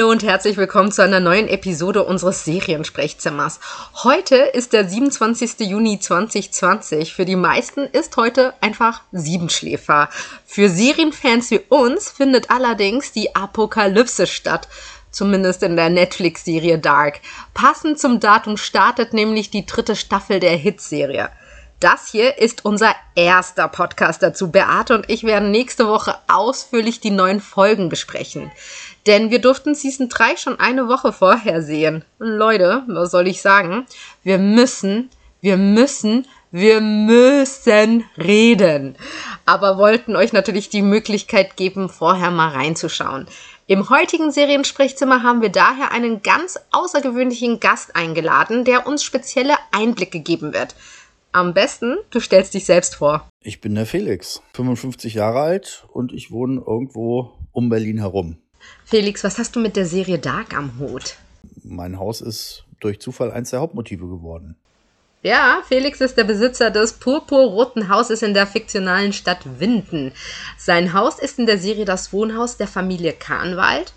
Hallo und herzlich willkommen zu einer neuen Episode unseres Seriensprechzimmers. Heute ist der 27. Juni 2020. Für die meisten ist heute einfach Siebenschläfer. Für Serienfans wie uns findet allerdings die Apokalypse statt. Zumindest in der Netflix-Serie Dark. Passend zum Datum startet nämlich die dritte Staffel der Hitserie. Das hier ist unser erster Podcast dazu. Beate und ich werden nächste Woche ausführlich die neuen Folgen besprechen. Denn wir durften Season 3 schon eine Woche vorher sehen. Leute, was soll ich sagen? Wir müssen, wir müssen, wir müssen reden. Aber wollten euch natürlich die Möglichkeit geben, vorher mal reinzuschauen. Im heutigen Seriensprechzimmer haben wir daher einen ganz außergewöhnlichen Gast eingeladen, der uns spezielle Einblicke geben wird. Am besten, du stellst dich selbst vor. Ich bin der Felix, 55 Jahre alt und ich wohne irgendwo um Berlin herum. Felix, was hast du mit der Serie Dark am Hut? Mein Haus ist durch Zufall eins der Hauptmotive geworden. Ja, Felix ist der Besitzer des purpurroten Hauses in der fiktionalen Stadt Winden. Sein Haus ist in der Serie das Wohnhaus der Familie Kahnwald.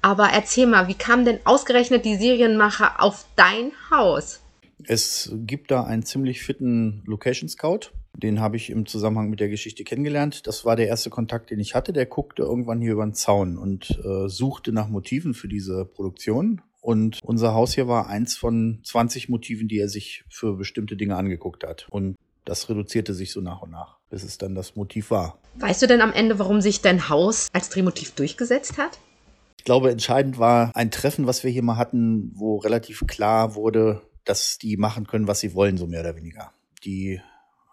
Aber erzähl mal, wie kam denn ausgerechnet die Serienmacher auf dein Haus? Es gibt da einen ziemlich fitten Location Scout. Den habe ich im Zusammenhang mit der Geschichte kennengelernt. Das war der erste Kontakt, den ich hatte. Der guckte irgendwann hier über den Zaun und äh, suchte nach Motiven für diese Produktion. Und unser Haus hier war eins von 20 Motiven, die er sich für bestimmte Dinge angeguckt hat. Und das reduzierte sich so nach und nach, bis es dann das Motiv war. Weißt du denn am Ende, warum sich dein Haus als Drehmotiv durchgesetzt hat? Ich glaube, entscheidend war ein Treffen, was wir hier mal hatten, wo relativ klar wurde, dass die machen können, was sie wollen, so mehr oder weniger. Die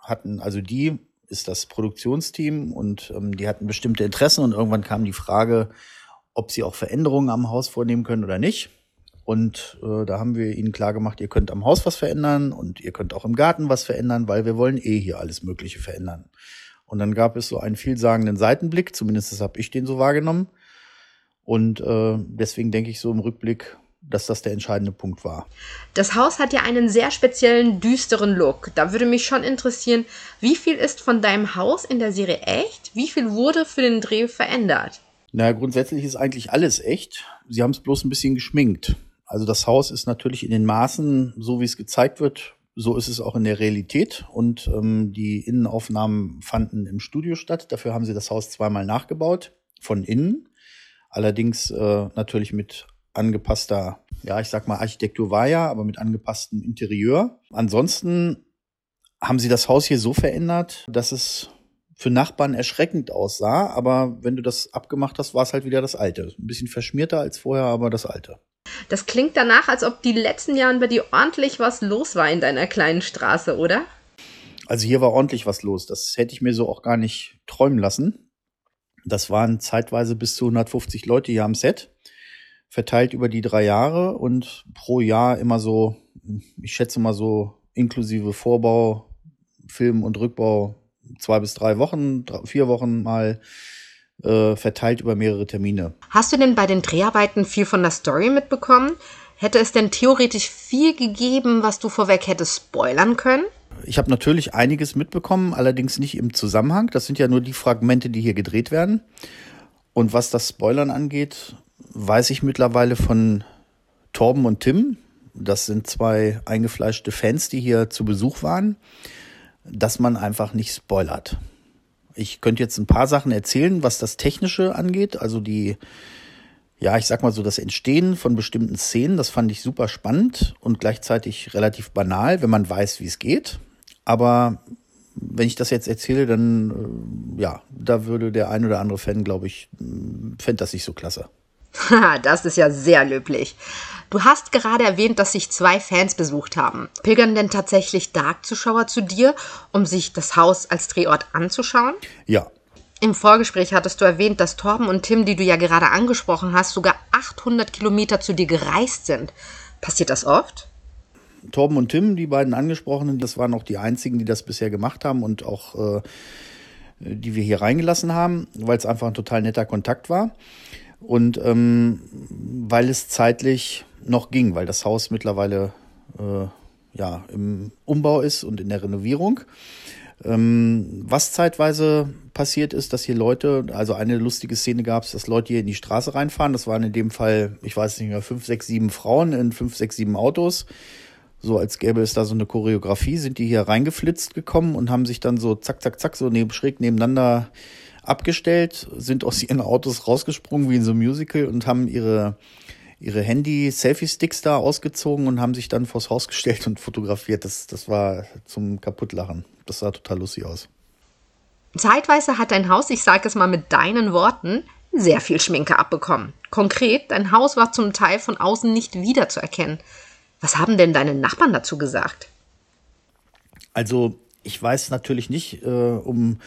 hatten, also die ist das Produktionsteam und ähm, die hatten bestimmte Interessen und irgendwann kam die Frage, ob sie auch Veränderungen am Haus vornehmen können oder nicht. Und äh, da haben wir ihnen klar gemacht, ihr könnt am Haus was verändern und ihr könnt auch im Garten was verändern, weil wir wollen eh hier alles Mögliche verändern. Und dann gab es so einen vielsagenden Seitenblick, zumindest habe ich den so wahrgenommen. Und äh, deswegen denke ich so im Rückblick, dass das der entscheidende Punkt war. Das Haus hat ja einen sehr speziellen, düsteren Look. Da würde mich schon interessieren, wie viel ist von deinem Haus in der Serie echt? Wie viel wurde für den Dreh verändert? Na, grundsätzlich ist eigentlich alles echt. Sie haben es bloß ein bisschen geschminkt. Also das Haus ist natürlich in den Maßen, so wie es gezeigt wird, so ist es auch in der Realität. Und ähm, die Innenaufnahmen fanden im Studio statt. Dafür haben sie das Haus zweimal nachgebaut, von innen. Allerdings äh, natürlich mit angepasster, ja, ich sag mal, Architektur war ja, aber mit angepasstem Interieur. Ansonsten haben sie das Haus hier so verändert, dass es für Nachbarn erschreckend aussah, aber wenn du das abgemacht hast, war es halt wieder das alte. Ein bisschen verschmierter als vorher, aber das alte. Das klingt danach, als ob die letzten Jahren bei dir ordentlich was los war in deiner kleinen Straße, oder? Also hier war ordentlich was los. Das hätte ich mir so auch gar nicht träumen lassen. Das waren zeitweise bis zu 150 Leute hier am Set verteilt über die drei Jahre und pro Jahr immer so, ich schätze mal so inklusive Vorbau, Film und Rückbau zwei bis drei Wochen, vier Wochen mal äh, verteilt über mehrere Termine. Hast du denn bei den Dreharbeiten viel von der Story mitbekommen? Hätte es denn theoretisch viel gegeben, was du vorweg hättest spoilern können? Ich habe natürlich einiges mitbekommen, allerdings nicht im Zusammenhang. Das sind ja nur die Fragmente, die hier gedreht werden. Und was das Spoilern angeht, weiß ich mittlerweile von Torben und Tim, das sind zwei eingefleischte Fans, die hier zu Besuch waren, dass man einfach nicht spoilert. Ich könnte jetzt ein paar Sachen erzählen, was das Technische angeht, also die, ja, ich sag mal so, das Entstehen von bestimmten Szenen, das fand ich super spannend und gleichzeitig relativ banal, wenn man weiß, wie es geht. Aber wenn ich das jetzt erzähle, dann, äh, ja, da würde der ein oder andere Fan, glaube ich, fände das nicht so klasse. Haha, das ist ja sehr löblich. Du hast gerade erwähnt, dass sich zwei Fans besucht haben. Pilgern denn tatsächlich Dark-Zuschauer zu dir, um sich das Haus als Drehort anzuschauen? Ja. Im Vorgespräch hattest du erwähnt, dass Torben und Tim, die du ja gerade angesprochen hast, sogar 800 Kilometer zu dir gereist sind. Passiert das oft? Torben und Tim, die beiden angesprochenen, das waren auch die einzigen, die das bisher gemacht haben und auch äh, die wir hier reingelassen haben, weil es einfach ein total netter Kontakt war. Und ähm, weil es zeitlich noch ging, weil das Haus mittlerweile äh, ja, im Umbau ist und in der Renovierung, Ähm, was zeitweise passiert ist, dass hier Leute, also eine lustige Szene gab es, dass Leute hier in die Straße reinfahren. Das waren in dem Fall, ich weiß nicht mehr, fünf, sechs, sieben Frauen in fünf, sechs, sieben Autos. So als gäbe es da so eine Choreografie, sind die hier reingeflitzt gekommen und haben sich dann so zack, zack, zack, so neben, schräg nebeneinander abgestellt, sind aus ihren Autos rausgesprungen wie in so einem Musical und haben ihre ihre Handy-Selfie-Sticks da ausgezogen und haben sich dann vors Haus gestellt und fotografiert. Das, das war zum Kaputtlachen. Das sah total lustig aus. Zeitweise hat dein Haus, ich sage es mal mit deinen Worten, sehr viel Schminke abbekommen. Konkret, dein Haus war zum Teil von außen nicht wiederzuerkennen. Was haben denn deine Nachbarn dazu gesagt? Also, ich weiß natürlich nicht, äh, um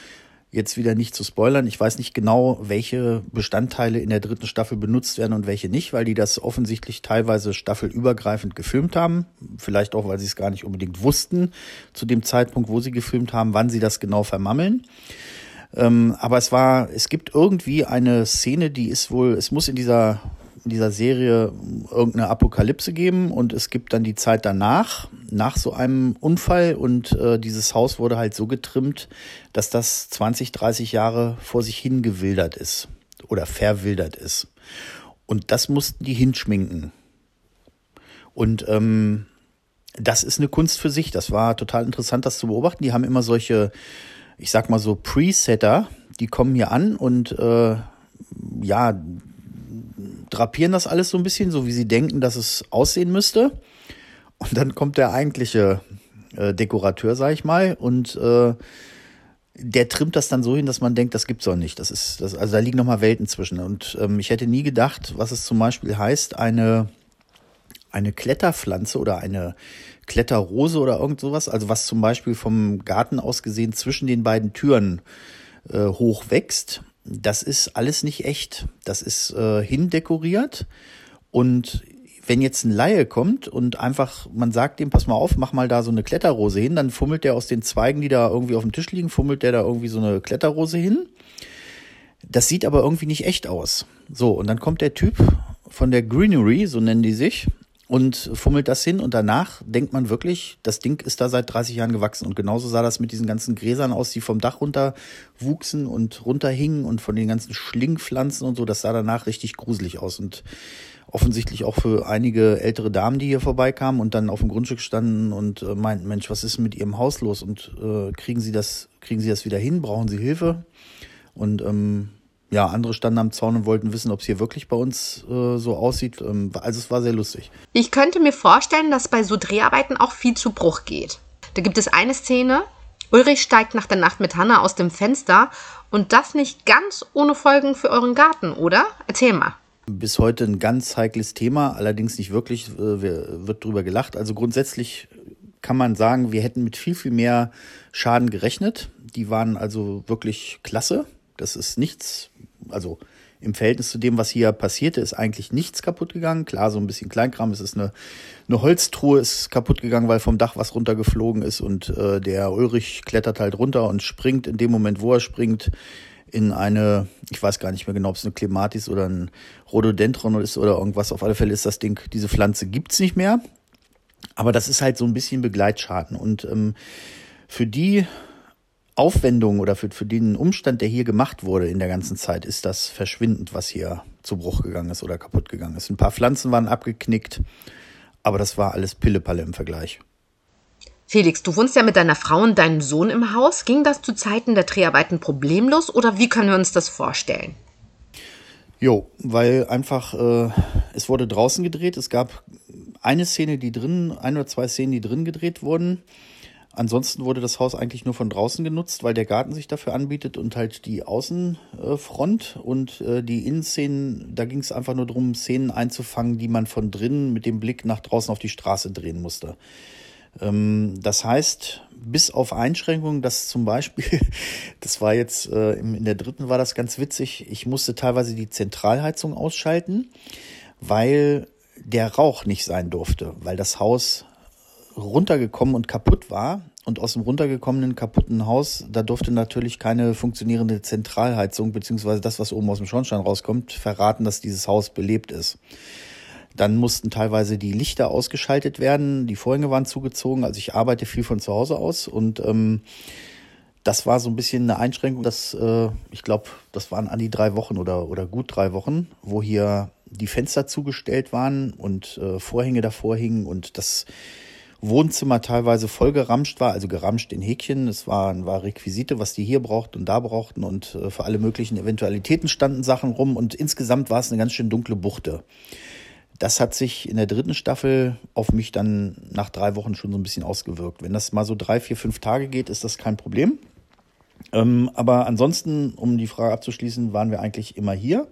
jetzt wieder nicht zu spoilern. Ich weiß nicht genau, welche Bestandteile in der dritten Staffel benutzt werden und welche nicht, weil die das offensichtlich teilweise staffelübergreifend gefilmt haben. Vielleicht auch, weil sie es gar nicht unbedingt wussten zu dem Zeitpunkt, wo sie gefilmt haben, wann sie das genau vermammeln. Ähm, aber es war, es gibt irgendwie eine Szene, die ist wohl, es muss in dieser in dieser Serie irgendeine Apokalypse geben und es gibt dann die Zeit danach, nach so einem Unfall und äh, dieses Haus wurde halt so getrimmt, dass das 20, 30 Jahre vor sich hingewildert ist oder verwildert ist. Und das mussten die hinschminken. Und ähm, das ist eine Kunst für sich. Das war total interessant, das zu beobachten. Die haben immer solche, ich sag mal so Presetter, die kommen hier an und äh, ja, drapieren das alles so ein bisschen, so wie sie denken, dass es aussehen müsste. Und dann kommt der eigentliche äh, Dekorateur, sag ich mal, und äh, der trimmt das dann so hin, dass man denkt, das gibt's doch nicht. Das ist, das, also da liegen nochmal Welten zwischen. Und ähm, ich hätte nie gedacht, was es zum Beispiel heißt, eine, eine Kletterpflanze oder eine Kletterrose oder irgend sowas, also was zum Beispiel vom Garten aus gesehen zwischen den beiden Türen äh, hoch wächst das ist alles nicht echt. Das ist äh, hindekoriert. Und wenn jetzt ein Laie kommt und einfach, man sagt dem, pass mal auf, mach mal da so eine Kletterrose hin, dann fummelt der aus den Zweigen, die da irgendwie auf dem Tisch liegen, fummelt der da irgendwie so eine Kletterrose hin. Das sieht aber irgendwie nicht echt aus. So, und dann kommt der Typ von der Greenery, so nennen die sich, und fummelt das hin. Und danach denkt man wirklich, das Ding ist da seit 30 Jahren gewachsen. Und genauso sah das mit diesen ganzen Gräsern aus, die vom Dach runter wuchsen und runterhingen und von den ganzen Schlingpflanzen und so, das sah danach richtig gruselig aus und offensichtlich auch für einige ältere Damen, die hier vorbeikamen und dann auf dem Grundstück standen und äh, meinten, Mensch, was ist mit ihrem Haus los? Und äh, kriegen sie das, kriegen sie das wieder hin, brauchen sie Hilfe? Und ähm, ja, andere standen am Zaun und wollten wissen, ob es hier wirklich bei uns äh, so aussieht. Ähm, also es war sehr lustig. Ich könnte mir vorstellen, dass bei so Dreharbeiten auch viel zu Bruch geht. Da gibt es eine Szene, Ulrich steigt nach der Nacht mit Hanna aus dem Fenster und das nicht ganz ohne Folgen für euren Garten, oder? Erzähl mal. Bis heute ein ganz heikles Thema, allerdings nicht wirklich, äh, wird drüber gelacht. Also grundsätzlich kann man sagen, wir hätten mit viel, viel mehr Schaden gerechnet. Die waren also wirklich klasse. Das ist nichts, also im Verhältnis zu dem, was hier passierte, ist eigentlich nichts kaputt gegangen. Klar, so ein bisschen Kleinkram. Es ist eine, eine Holztruhe ist kaputt gegangen, weil vom Dach was runtergeflogen ist und äh, der Ulrich klettert halt runter und springt in dem Moment, wo er springt, in eine, ich weiß gar nicht mehr genau, ob es eine Clematis oder ein Rhododendron ist oder irgendwas. Auf alle Fälle ist das Ding, diese Pflanze gibt's nicht mehr. Aber das ist halt so ein bisschen Begleitschaden. Und ähm, für die Aufwendung oder für, für den Umstand, der hier gemacht wurde in der ganzen Zeit, ist das verschwindend, was hier zu Bruch gegangen ist oder kaputt gegangen ist. Ein paar Pflanzen waren abgeknickt, aber das war alles Pillepalle im Vergleich. Felix, du wohnst ja mit deiner Frau und deinem Sohn im Haus. Ging das zu Zeiten der Dreharbeiten problemlos oder wie können wir uns das vorstellen? Jo, weil einfach äh, es wurde draußen gedreht. Es gab eine Szene, die drin, ein oder zwei Szenen, die drin gedreht wurden. Ansonsten wurde das Haus eigentlich nur von draußen genutzt, weil der Garten sich dafür anbietet und halt die Außenfront und äh, die Innenszenen, da ging es einfach nur darum, Szenen einzufangen, die man von drinnen mit dem Blick nach draußen auf die Straße drehen musste. Ähm, das heißt, bis auf Einschränkungen, dass zum Beispiel, das war jetzt äh, in der dritten war das ganz witzig, ich musste teilweise die Zentralheizung ausschalten, weil der Rauch nicht sein durfte, weil das Haus runtergekommen und kaputt war. Und aus dem runtergekommenen kaputten Haus, da durfte natürlich keine funktionierende Zentralheizung, beziehungsweise das, was oben aus dem Schornstein rauskommt, verraten, dass dieses Haus belebt ist. Dann mussten teilweise die Lichter ausgeschaltet werden, die Vorhänge waren zugezogen. Also ich arbeite viel von zu Hause aus und ähm, das war so ein bisschen eine Einschränkung, dass äh, ich glaube, das waren an die drei Wochen oder, oder gut drei Wochen, wo hier die Fenster zugestellt waren und äh, Vorhänge davor hingen und das Wohnzimmer teilweise voll geramscht war, also geramscht in Häkchen. Es waren war Requisite, was die hier brauchten und da brauchten und äh, für alle möglichen Eventualitäten standen Sachen rum und insgesamt war es eine ganz schön dunkle Buchte. Das hat sich in der dritten Staffel auf mich dann nach drei Wochen schon so ein bisschen ausgewirkt. Wenn das mal so drei, vier, fünf Tage geht, ist das kein Problem. Ähm, aber ansonsten, um die Frage abzuschließen, waren wir eigentlich immer hier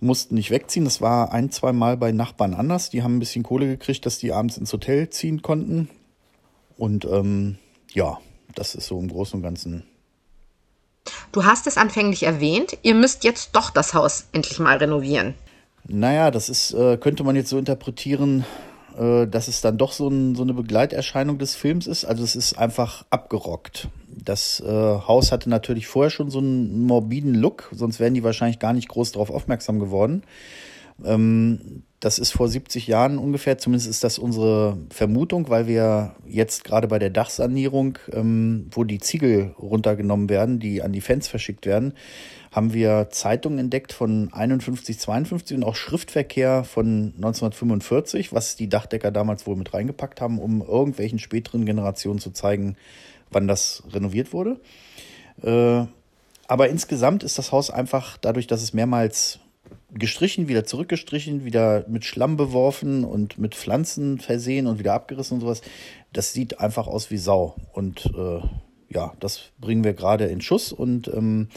mussten nicht wegziehen. Das war ein, zwei Mal bei Nachbarn anders. Die haben ein bisschen Kohle gekriegt, dass die abends ins Hotel ziehen konnten. Und ähm, ja, das ist so im Großen und Ganzen. Du hast es anfänglich erwähnt, ihr müsst jetzt doch das Haus endlich mal renovieren. Naja, das ist, äh, könnte man jetzt so interpretieren, äh, dass es dann doch so, ein, so eine Begleiterscheinung des Films ist. Also es ist einfach abgerockt. Das äh, Haus hatte natürlich vorher schon so einen morbiden Look, sonst wären die wahrscheinlich gar nicht groß darauf aufmerksam geworden. Ähm, das ist vor 70 Jahren ungefähr, zumindest ist das unsere Vermutung, weil wir jetzt gerade bei der Dachsanierung, ähm, wo die Ziegel runtergenommen werden, die an die Fans verschickt werden, haben wir Zeitungen entdeckt von 51, 52 und auch Schriftverkehr von 1945, was die Dachdecker damals wohl mit reingepackt haben, um irgendwelchen späteren Generationen zu zeigen, wann das renoviert wurde. Äh, aber insgesamt ist das Haus einfach dadurch, dass es mehrmals gestrichen, wieder zurückgestrichen, wieder mit Schlamm beworfen und mit Pflanzen versehen und wieder abgerissen und sowas. Das sieht einfach aus wie Sau. Und äh, ja, das bringen wir gerade in Schuss und ähm,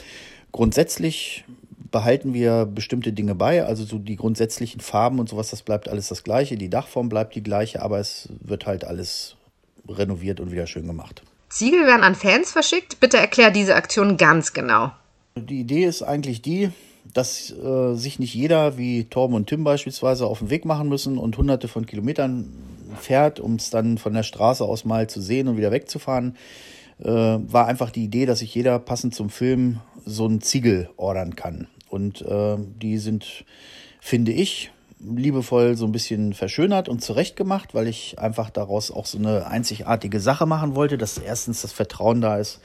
Grundsätzlich behalten wir bestimmte Dinge bei, also so die grundsätzlichen Farben und sowas, das bleibt alles das gleiche, die Dachform bleibt die gleiche, aber es wird halt alles renoviert und wieder schön gemacht. Ziegel werden an Fans verschickt. Bitte erklär diese Aktion ganz genau. Die Idee ist eigentlich die, dass äh, sich nicht jeder, wie Torben und Tim beispielsweise, auf den Weg machen müssen und hunderte von Kilometern fährt, um es dann von der Straße aus mal zu sehen und wieder wegzufahren. Äh, war einfach die Idee, dass sich jeder passend zum Film so einen Ziegel ordern kann. Und äh, die sind, finde ich, liebevoll so ein bisschen verschönert und zurechtgemacht, weil ich einfach daraus auch so eine einzigartige Sache machen wollte, dass erstens das Vertrauen da ist,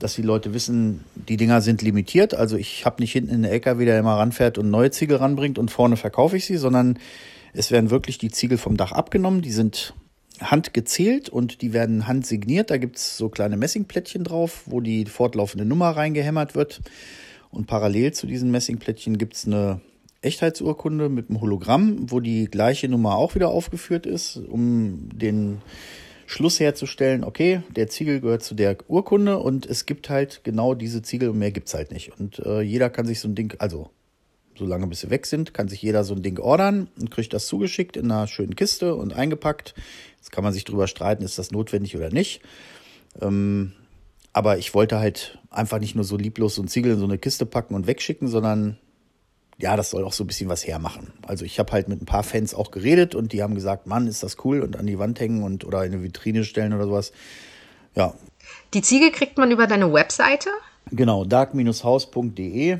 dass die Leute wissen, die Dinger sind limitiert. Also ich habe nicht hinten in der LKW, der immer ranfährt und neue Ziegel ranbringt und vorne verkaufe ich sie, sondern es werden wirklich die Ziegel vom Dach abgenommen. Die sind handgezählt und die werden handsigniert. Da gibt es so kleine Messingplättchen drauf, wo die fortlaufende Nummer reingehämmert wird. Und parallel zu diesen Messingplättchen gibt es eine Echtheitsurkunde mit einem Hologramm, wo die gleiche Nummer auch wieder aufgeführt ist, um den Schluss herzustellen, okay, der Ziegel gehört zu der Urkunde und es gibt halt genau diese Ziegel und mehr gibt es halt nicht. Und äh, jeder kann sich so ein Ding, also solange bis sie weg sind, kann sich jeder so ein Ding ordern und kriegt das zugeschickt in einer schönen Kiste und eingepackt. Jetzt kann man sich drüber streiten, ist das notwendig oder nicht. Ähm, aber ich wollte halt einfach nicht nur so lieblos so ein Ziegel in so eine Kiste packen und wegschicken, sondern ja, das soll auch so ein bisschen was hermachen. Also ich habe halt mit ein paar Fans auch geredet und die haben gesagt, Mann, ist das cool und an die Wand hängen und oder in eine Vitrine stellen oder sowas. Ja. Die Ziegel kriegt man über deine Webseite? Genau, dark-haus.de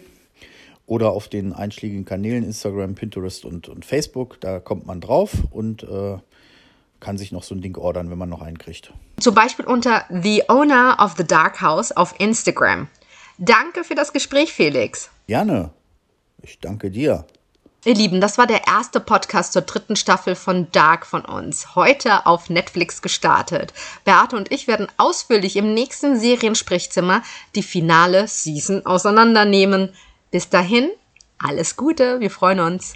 oder auf den einschlägigen Kanälen Instagram, Pinterest und, und Facebook. Da kommt man drauf und äh, kann sich noch so ein Ding ordern, wenn man noch einen kriegt. Zum Beispiel unter The Owner of the Dark House auf Instagram. Danke für das Gespräch, Felix. Gerne. Ich danke dir. Ihr Lieben, das war der erste Podcast zur dritten Staffel von Dark von uns. Heute auf Netflix gestartet. Beate und ich werden ausführlich im nächsten Seriensprechzimmer die finale Season auseinandernehmen. Bis dahin, alles Gute, wir freuen uns.